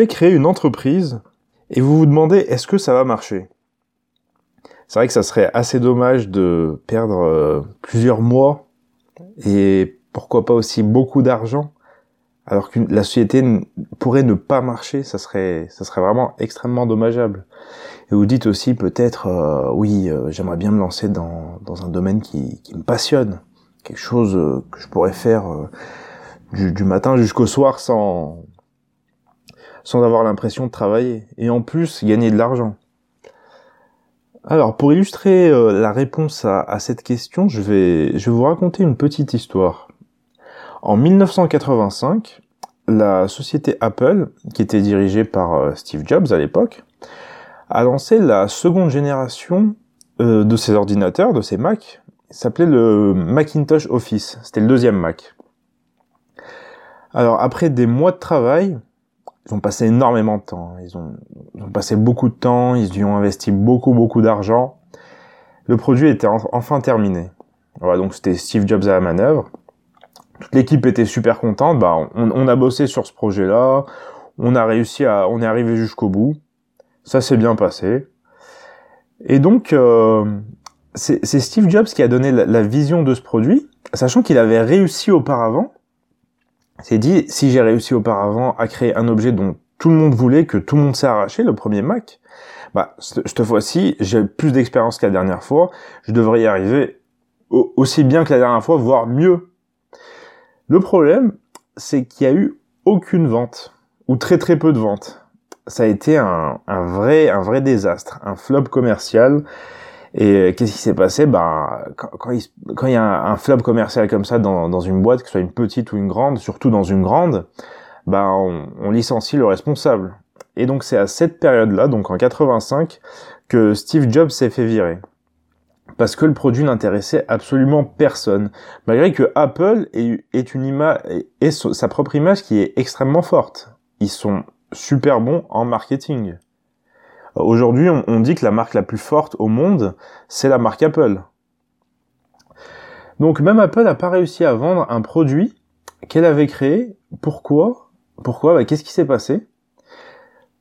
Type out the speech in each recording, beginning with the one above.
voulez créer une entreprise et vous vous demandez est-ce que ça va marcher? C'est vrai que ça serait assez dommage de perdre euh, plusieurs mois et pourquoi pas aussi beaucoup d'argent alors que la société pourrait ne pas marcher, ça serait, ça serait vraiment extrêmement dommageable. Et vous dites aussi peut-être, euh, oui, euh, j'aimerais bien me lancer dans, dans un domaine qui, qui me passionne, quelque chose que je pourrais faire du, matin jusqu'au soir sans, sans avoir l'impression de travailler, et en plus gagner de l'argent. Alors, pour illustrer la réponse à, cette question, je vais, je vais vous raconter une petite histoire. En 1985, la société Apple, qui était dirigée par euh, Steve Jobs à l'époque, a lancé la seconde génération euh, de ses ordinateurs, de ses Mac, s'appelait le Macintosh Office. C'était le deuxième Mac. Alors après des mois de travail, ils ont passé énormément de temps. Ils ont, ils ont passé beaucoup de temps, ils y ont investi beaucoup beaucoup d'argent. Le produit était enfin terminé. Voilà, donc c'était Steve Jobs à la manœuvre toute l'équipe était super contente. Bah, on, a bossé sur ce projet-là, on a réussi à, on est arrivé jusqu'au bout. Ça s'est bien passé. Et donc, euh, c'est Steve Jobs qui a donné la, vision de ce produit, sachant qu'il avait réussi auparavant. C'est dit, si j'ai réussi auparavant à créer un objet dont tout le monde voulait, que tout le monde s'est arraché, le premier Mac, bah, cette fois-ci, j'ai plus d'expérience que la dernière fois, je devrais y arriver aussi bien que la dernière fois, voire mieux le problème, c'est qu'il y a eu aucune vente, ou très très peu de ventes. Ça a été un, vrai, un vrai désastre, un flop commercial. Et qu'est-ce qui s'est passé? Ben, quand, il, y a un, flop commercial comme ça dans, une boîte, que ce soit une petite ou une grande, surtout dans une grande, ben on, licencie le responsable. Et donc c'est à cette période-là, donc en 85, que Steve Jobs s'est fait virer parce que le produit n'intéressait absolument personne. Malgré que Apple ait, une image, et sa propre image qui est extrêmement forte. Ils sont super bons en marketing. Aujourd'hui, on, dit que la marque la plus forte au monde, c'est la marque Apple. Donc même Apple n'a pas réussi à vendre un produit qu'elle avait créé. Pourquoi? Pourquoi? Bah, Qu'est-ce qui s'est passé?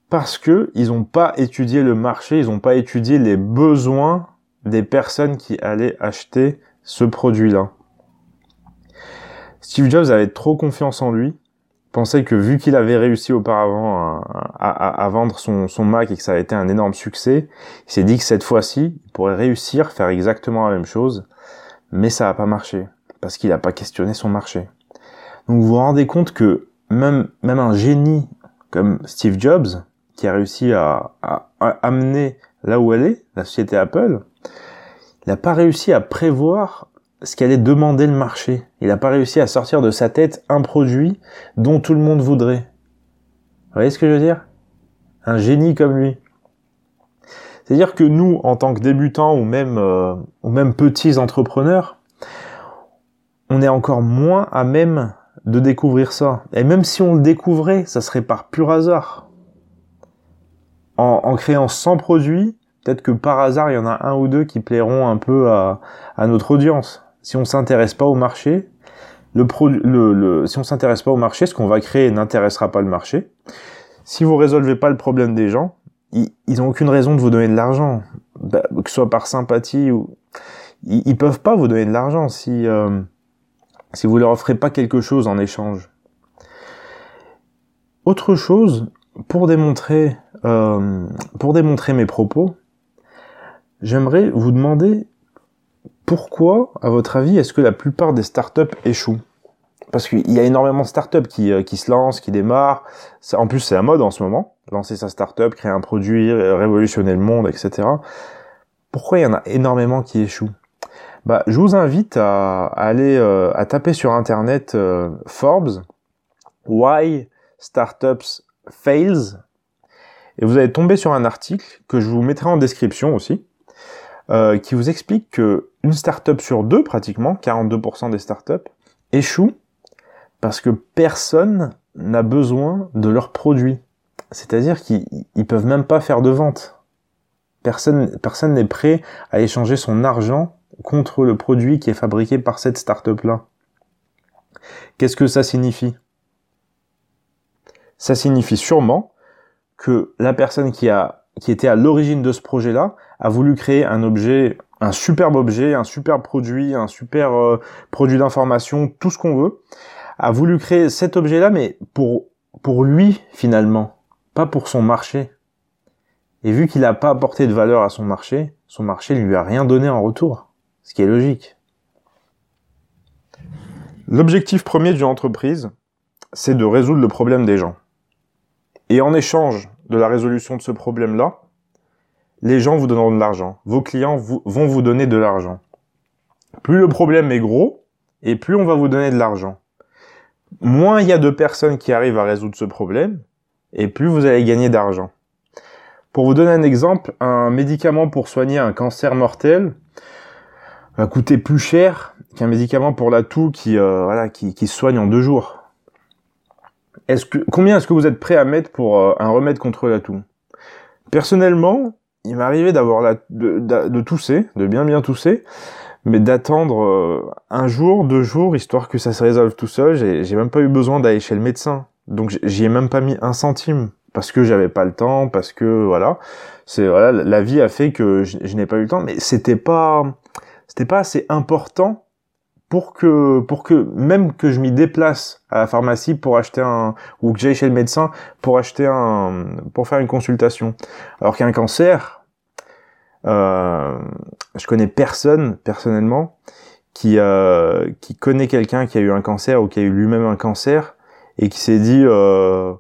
Parce que ils n'ont pas étudié le marché, ils n'ont pas étudié les besoins des personnes qui allaient acheter ce produit-là. Steve Jobs avait trop confiance en lui, pensait que vu qu'il avait réussi auparavant à, vendre son, Mac et que ça a été un énorme succès, il s'est dit que cette fois-ci, il pourrait réussir, faire exactement la même chose, mais ça n'a pas marché, parce qu'il n'a pas questionné son marché. Donc vous vous rendez compte que même, même un génie comme Steve Jobs, qui a réussi à, à amener là où elle est, la société Apple, il n'a pas réussi à prévoir ce qu'allait demander le marché. Il n'a pas réussi à sortir de sa tête un produit dont tout le monde voudrait. Vous voyez ce que je veux dire? Un génie comme lui. C'est-à-dire que nous, en tant que débutants ou même, euh, ou même petits entrepreneurs, on est encore moins à même de découvrir ça. Et même si on le découvrait, ça serait par pur hasard. En, en créant 100 produits, peut-être que par hasard, il y en a un ou deux qui plairont un peu à, notre audience. Si on s'intéresse pas au marché, le, le, si on s'intéresse pas au marché, ce qu'on va créer n'intéressera pas le marché. Si vous résolvez pas le problème des gens, ils, ils ont aucune raison de vous donner de l'argent, bah, que ce soit par sympathie ou ils, ils peuvent pas vous donner de l'argent si euh, si vous leur offrez pas quelque chose en échange. Autre chose pour démontrer euh, pour démontrer mes propos, j'aimerais vous demander pourquoi, à votre avis, est-ce que la plupart des startups échouent? Parce qu'il y a énormément de startups qui, euh, qui se lancent, qui démarrent. En plus, c'est la mode en ce moment. Lancer sa startup, créer un produit, révolutionner le monde, etc. Pourquoi il y en a énormément qui échouent? Bah, je vous invite à, aller euh, à taper sur internet euh, Forbes Why Startups Fails et vous allez tomber sur un article que je vous mettrai en description aussi qui vous explique que une startup sur deux, pratiquement, 42% des startups, échouent parce que personne n'a besoin de leurs produits. C'est-à-dire qu'ils peuvent même pas faire de vente. Personne, n'est prêt à échanger son argent contre le produit qui est fabriqué par cette startup-là. Qu'est-ce que ça signifie? Ça signifie sûrement que la personne qui était à l'origine de ce projet-là a voulu créer un objet, un superbe objet, un superbe produit, un super euh, produit d'information, tout ce qu'on veut, a voulu créer cet objet-là, mais pour pour lui finalement, pas pour son marché. Et vu qu'il n'a pas apporté de valeur à son marché, son marché ne lui a rien donné en retour, ce qui est logique. L'objectif premier d'une entreprise, c'est de résoudre le problème des gens. Et en échange de la résolution de ce problème-là, les gens vous donneront de l'argent. Vos clients vont vous donner de l'argent. Plus le problème est gros, et plus on va vous donner de l'argent. Moins il y a de personnes qui arrivent à résoudre ce problème, et plus vous allez gagner d'argent. Pour vous donner un exemple, un médicament pour soigner un cancer mortel va coûter plus cher qu'un médicament pour la toux qui, euh, voilà, qui, qui soigne en deux jours. Est-ce que, combien est-ce que vous êtes prêt à mettre pour euh, un remède contre la toux? Personnellement, il arrivé d'avoir la, de, de, tousser, de bien bien tousser, mais d'attendre euh, un jour, deux jours, histoire que ça se résolve tout seul. J'ai même pas eu besoin d'aller chez le médecin, donc j'y ai même pas mis un centime parce que j'avais pas le temps, parce que voilà, c'est voilà, la vie a fait que je, je n'ai pas eu le temps, mais c'était pas, c'était pas assez important pour que pour que même que je m'y déplace à la pharmacie pour acheter un ou que j'aille chez le médecin pour acheter un pour faire une consultation. Alors qu'un cancer, euh, je connais personne personnellement qui euh, qui connaît quelqu'un qui a eu un cancer ou qui a eu lui-même un cancer et qui s'est dit euh,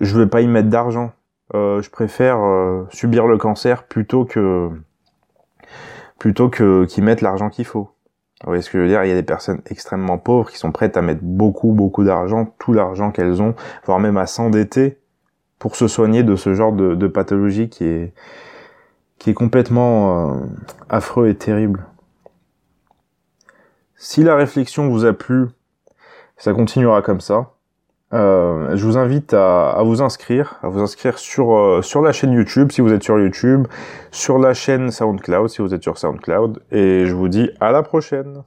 je vais pas y mettre d'argent. Euh, je préfère euh, subir le cancer plutôt que plutôt que qu'ils mettent l'argent qu'il faut. Vous voyez ce que je veux dire? Il y a des personnes extrêmement pauvres qui sont prêtes à mettre beaucoup, beaucoup d'argent, tout l'argent qu'elles ont, voire même à s'endetter pour se soigner de ce genre de, pathologie qui est, qui est complètement euh, affreux et terrible. Si la réflexion vous a plu, ça continuera comme ça. Euh, je vous invite à, vous inscrire, à vous inscrire sur euh, sur la chaîne YouTube si vous êtes sur YouTube, sur la chaîne SoundCloud si vous êtes sur SoundCloud, et je vous dis à la prochaine.